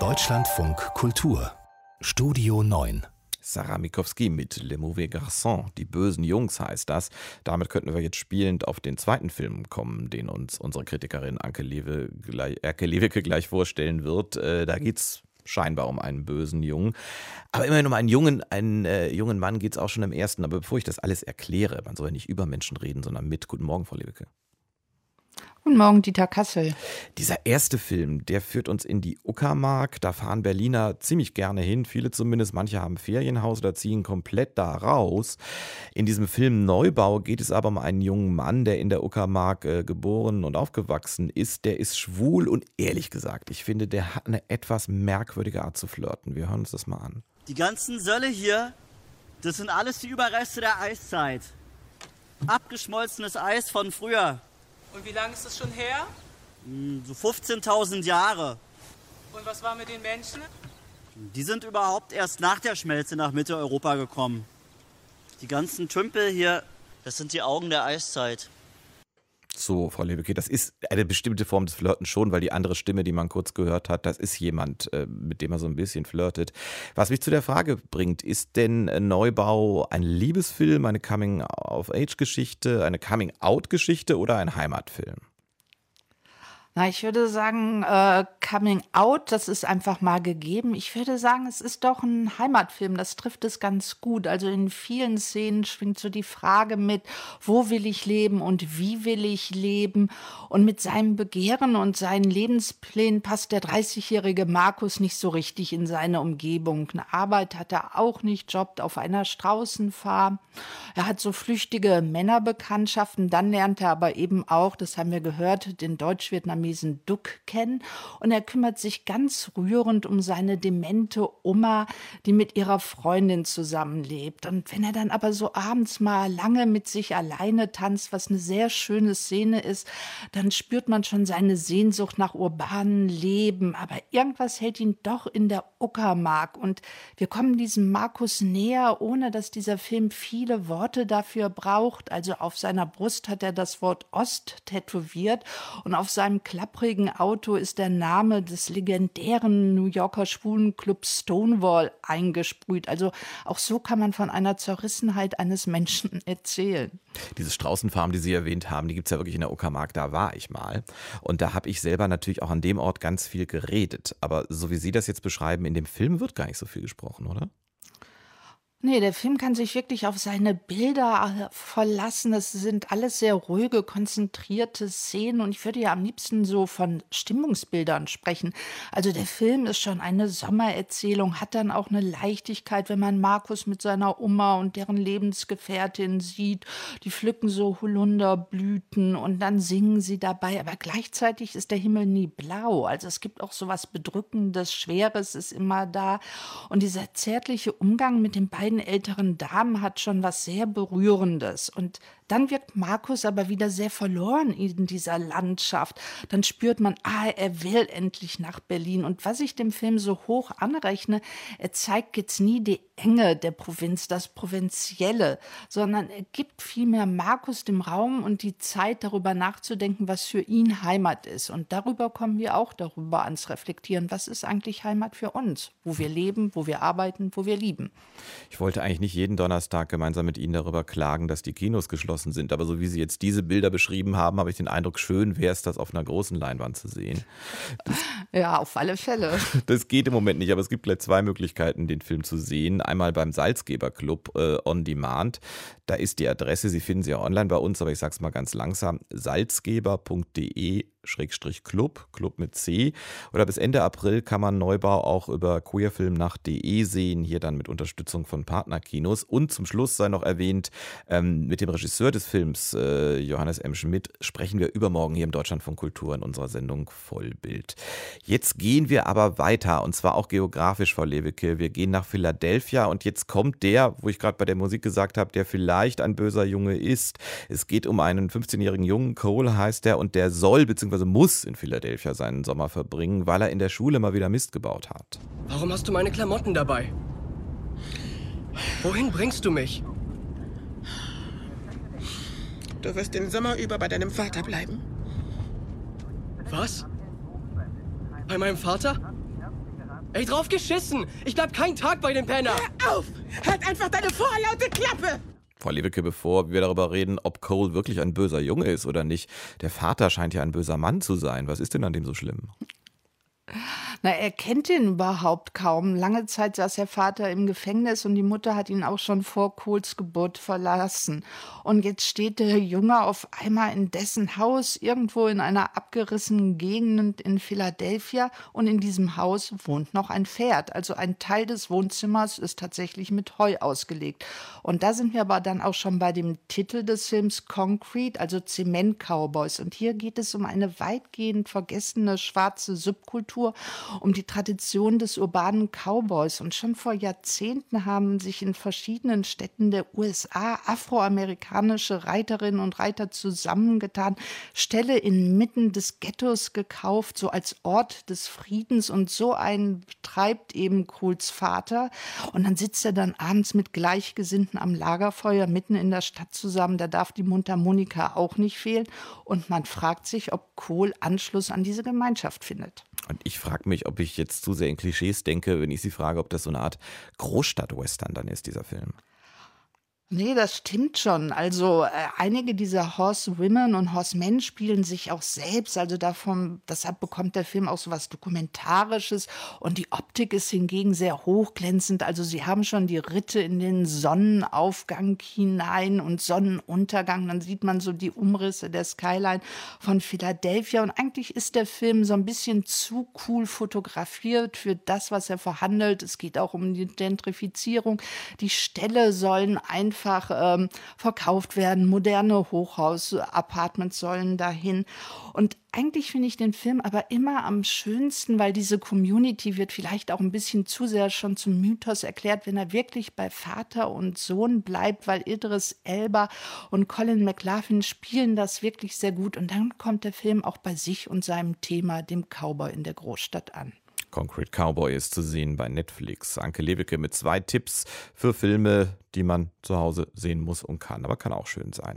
Deutschlandfunk Kultur Studio 9 Sarah Mikowski mit Le Mauvais Garçon, die bösen Jungs heißt das. Damit könnten wir jetzt spielend auf den zweiten Film kommen, den uns unsere Kritikerin Anke, Lewe gleich, Erke Lewicke gleich vorstellen wird. Äh, da es scheinbar um einen bösen Jungen. Aber immerhin um einen jungen, einen äh, jungen Mann geht es auch schon im ersten. Aber bevor ich das alles erkläre, man soll ja nicht über Menschen reden, sondern mit. Guten Morgen, Frau Lewicke. Guten Morgen, Dieter Kassel. Dieser erste Film, der führt uns in die Uckermark. Da fahren Berliner ziemlich gerne hin, viele zumindest. Manche haben Ferienhaus oder ziehen komplett da raus. In diesem Film Neubau geht es aber um einen jungen Mann, der in der Uckermark äh, geboren und aufgewachsen ist. Der ist schwul und ehrlich gesagt, ich finde, der hat eine etwas merkwürdige Art zu flirten. Wir hören uns das mal an. Die ganzen Sölle hier, das sind alles die Überreste der Eiszeit. Abgeschmolzenes Eis von früher. Und wie lange ist das schon her? Hm, so 15.000 Jahre. Und was war mit den Menschen? Die sind überhaupt erst nach der Schmelze nach Mitteleuropa gekommen. Die ganzen Tümpel hier, das sind die Augen der Eiszeit. So, Frau Lebeke, das ist eine bestimmte Form des Flirten schon, weil die andere Stimme, die man kurz gehört hat, das ist jemand, äh, mit dem man so ein bisschen flirtet. Was mich zu der Frage bringt, ist denn Neubau ein Liebesfilm, eine Coming-of-Age-Geschichte, eine Coming-out-Geschichte oder ein Heimatfilm? Na, ich würde sagen, äh, Coming Out, das ist einfach mal gegeben. Ich würde sagen, es ist doch ein Heimatfilm. Das trifft es ganz gut. Also in vielen Szenen schwingt so die Frage mit, wo will ich leben und wie will ich leben? Und mit seinem Begehren und seinen Lebensplänen passt der 30-jährige Markus nicht so richtig in seine Umgebung. Eine Arbeit hat er auch nicht, jobbt auf einer Straußenfarm. Er hat so flüchtige Männerbekanntschaften. Dann lernt er aber eben auch, das haben wir gehört, den Deutsch-Vietnamesen vietnamesen Duck kennen und er kümmert sich ganz rührend um seine demente Oma, die mit ihrer Freundin zusammenlebt. Und wenn er dann aber so abends mal lange mit sich alleine tanzt, was eine sehr schöne Szene ist, dann spürt man schon seine Sehnsucht nach urbanen Leben. Aber irgendwas hält ihn doch in der Uckermark. Und wir kommen diesem Markus näher, ohne dass dieser Film viele Worte dafür braucht. Also auf seiner Brust hat er das Wort Ost tätowiert und auf seinem klapprigen Auto ist der Name des legendären New Yorker Schwulenclubs Stonewall eingesprüht. Also auch so kann man von einer Zerrissenheit eines Menschen erzählen. Diese Straußenfarm, die Sie erwähnt haben, die gibt es ja wirklich in der Uckermark, da war ich mal. Und da habe ich selber natürlich auch an dem Ort ganz viel geredet. Aber so wie Sie das jetzt beschreiben, in dem Film wird gar nicht so viel gesprochen, oder? Nee, der Film kann sich wirklich auf seine Bilder äh, verlassen. Es sind alles sehr ruhige, konzentrierte Szenen und ich würde ja am liebsten so von Stimmungsbildern sprechen. Also der Film ist schon eine Sommererzählung, hat dann auch eine Leichtigkeit, wenn man Markus mit seiner Oma und deren Lebensgefährtin sieht. Die pflücken so Holunderblüten und dann singen sie dabei, aber gleichzeitig ist der Himmel nie blau. Also es gibt auch so was Bedrückendes, Schweres ist immer da und dieser zärtliche Umgang mit den beiden beiden älteren Damen hat schon was sehr Berührendes. Und dann wirkt Markus aber wieder sehr verloren in dieser Landschaft. Dann spürt man, ah, er will endlich nach Berlin. Und was ich dem Film so hoch anrechne, er zeigt jetzt nie die Enge der Provinz, das Provinzielle, sondern er gibt vielmehr Markus dem Raum und die Zeit, darüber nachzudenken, was für ihn Heimat ist. Und darüber kommen wir auch darüber ans Reflektieren. Was ist eigentlich Heimat für uns? Wo wir leben, wo wir arbeiten, wo wir lieben. Ich wollte eigentlich nicht jeden Donnerstag gemeinsam mit Ihnen darüber klagen, dass die Kinos geschlossen sind. Aber so wie Sie jetzt diese Bilder beschrieben haben, habe ich den Eindruck, schön wäre es, das auf einer großen Leinwand zu sehen. Das, ja, auf alle Fälle. Das geht im Moment nicht, aber es gibt gleich zwei Möglichkeiten, den Film zu sehen. Einmal beim Salzgeber Club äh, on Demand. Da ist die Adresse, Sie finden sie ja online bei uns, aber ich sage es mal ganz langsam, salzgeber.de Club, Club mit C. Oder bis Ende April kann man Neubau auch über queerfilmnacht.de sehen, hier dann mit Unterstützung von Partnerkinos. Und zum Schluss sei noch erwähnt, ähm, mit dem Regisseur des Films, äh, Johannes M. Schmidt, sprechen wir übermorgen hier im Deutschlandfunk Kultur in unserer Sendung Vollbild. Jetzt gehen wir aber weiter und zwar auch geografisch, Frau Lewicke. Wir gehen nach Philadelphia und jetzt kommt der, wo ich gerade bei der Musik gesagt habe, der vielleicht ein böser Junge ist. Es geht um einen 15-jährigen Jungen, Cole heißt er, und der soll bzw bzw. muss in Philadelphia seinen Sommer verbringen, weil er in der Schule mal wieder Mist gebaut hat. Warum hast du meine Klamotten dabei? Wohin bringst du mich? Du wirst den Sommer über bei deinem Vater bleiben. Was? Bei meinem Vater? Ey, drauf geschissen! Ich bleib keinen Tag bei dem Penner! Hör auf! Halt einfach deine vorlaute Klappe! Frau Lewicke, bevor wir darüber reden, ob Cole wirklich ein böser Junge ist oder nicht, der Vater scheint ja ein böser Mann zu sein. Was ist denn an dem so schlimm? Na, er kennt ihn überhaupt kaum. Lange Zeit saß der Vater im Gefängnis und die Mutter hat ihn auch schon vor Kohls Geburt verlassen. Und jetzt steht der Junge auf einmal in dessen Haus irgendwo in einer abgerissenen Gegend in Philadelphia und in diesem Haus wohnt noch ein Pferd. Also ein Teil des Wohnzimmers ist tatsächlich mit Heu ausgelegt. Und da sind wir aber dann auch schon bei dem Titel des Films Concrete, also Zement Cowboys. Und hier geht es um eine weitgehend vergessene schwarze Subkultur um die Tradition des urbanen Cowboys. Und schon vor Jahrzehnten haben sich in verschiedenen Städten der USA afroamerikanische Reiterinnen und Reiter zusammengetan, Ställe inmitten des Ghettos gekauft, so als Ort des Friedens. Und so einen betreibt eben Kohls Vater. Und dann sitzt er dann abends mit Gleichgesinnten am Lagerfeuer mitten in der Stadt zusammen. Da darf die Mundharmonika auch nicht fehlen. Und man fragt sich, ob Kohl Anschluss an diese Gemeinschaft findet. Und ich frage mich, ob ich jetzt zu sehr in Klischees denke, wenn ich Sie frage, ob das so eine Art Großstadt-Western dann ist, dieser Film. Nee, das stimmt schon. Also äh, einige dieser Horsewomen und Horsemen spielen sich auch selbst. Also davon, deshalb bekommt der Film auch so was Dokumentarisches. Und die Optik ist hingegen sehr hochglänzend. Also sie haben schon die Ritte in den Sonnenaufgang hinein und Sonnenuntergang. Dann sieht man so die Umrisse der Skyline von Philadelphia. Und eigentlich ist der Film so ein bisschen zu cool fotografiert für das, was er verhandelt. Es geht auch um die Gentrifizierung. Die Ställe sollen einfach einfach ähm, verkauft werden. Moderne Hochhaus-Apartments sollen dahin. Und eigentlich finde ich den Film aber immer am schönsten, weil diese Community wird vielleicht auch ein bisschen zu sehr schon zum Mythos erklärt, wenn er wirklich bei Vater und Sohn bleibt, weil Idris Elba und Colin McLaughlin spielen das wirklich sehr gut. Und dann kommt der Film auch bei sich und seinem Thema, dem Cowboy in der Großstadt an. Concrete Cowboy ist zu sehen bei Netflix. Anke Lewicke mit zwei Tipps für Filme, die man zu Hause sehen muss und kann, aber kann auch schön sein.